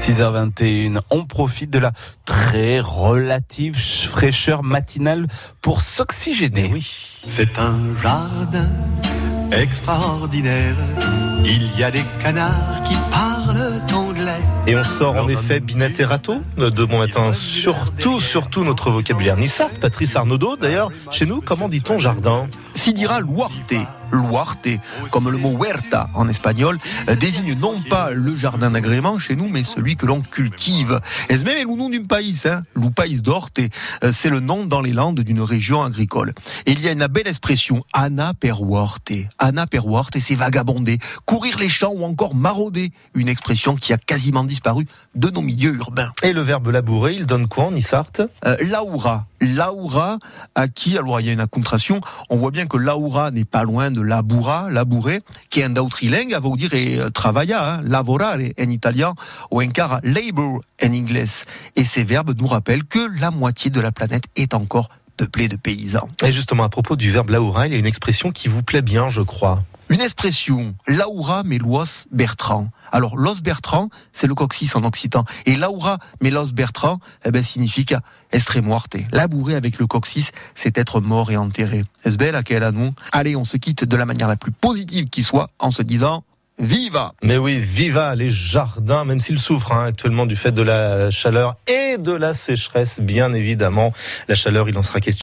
6h21, on profite de la très relative fraîcheur matinale pour s'oxygéner. Oui. C'est un jardin extraordinaire. Il y a des canards qui parlent anglais. Et on sort en effet binaterato de bon matin. Surtout, surtout notre vocabulaire nissart. Patrice Arnaudot, d'ailleurs, chez nous, comment dit-on jardin? Si dira luarte. Luarte, comme le mot huerta en espagnol, euh, désigne non pas le jardin d'agrément chez nous, mais celui que l'on cultive. Et c'est même le nom d'un pays, hein, le pays d'Orte, euh, c'est le nom dans les Landes d'une région agricole. Et il y a une belle expression, Anna per huarte. Anna per huarte, c'est vagabonder, courir les champs ou encore marauder. Une expression qui a quasiment disparu de nos milieux urbains. Et le verbe labourer, il donne quoi en Nissart euh, Laura. Laura, à qui, alors il y a une contraction, on voit bien que Laura n'est pas loin de labura, labourer, qui est un dautrilingue, va vous dire et travailler, hein, lavorare en italien, ou encore labor en anglais. Et ces verbes nous rappellent que la moitié de la planète est encore peuplée de paysans. Et justement, à propos du verbe laura, il y a une expression qui vous plaît bien, je crois. Une expression, Laura Melois Bertrand. Alors, Los Bertrand, c'est le coccyx en occitan. Et Laura Melos Bertrand, eh ben, signifie estremuarte. Labourer avec le coccyx, c'est être mort et enterré. Est-ce belle à quel nous Allez, on se quitte de la manière la plus positive qui soit en se disant Viva Mais oui, viva les jardins, même s'ils souffrent hein, actuellement du fait de la chaleur et de la sécheresse, bien évidemment. La chaleur, il en sera question.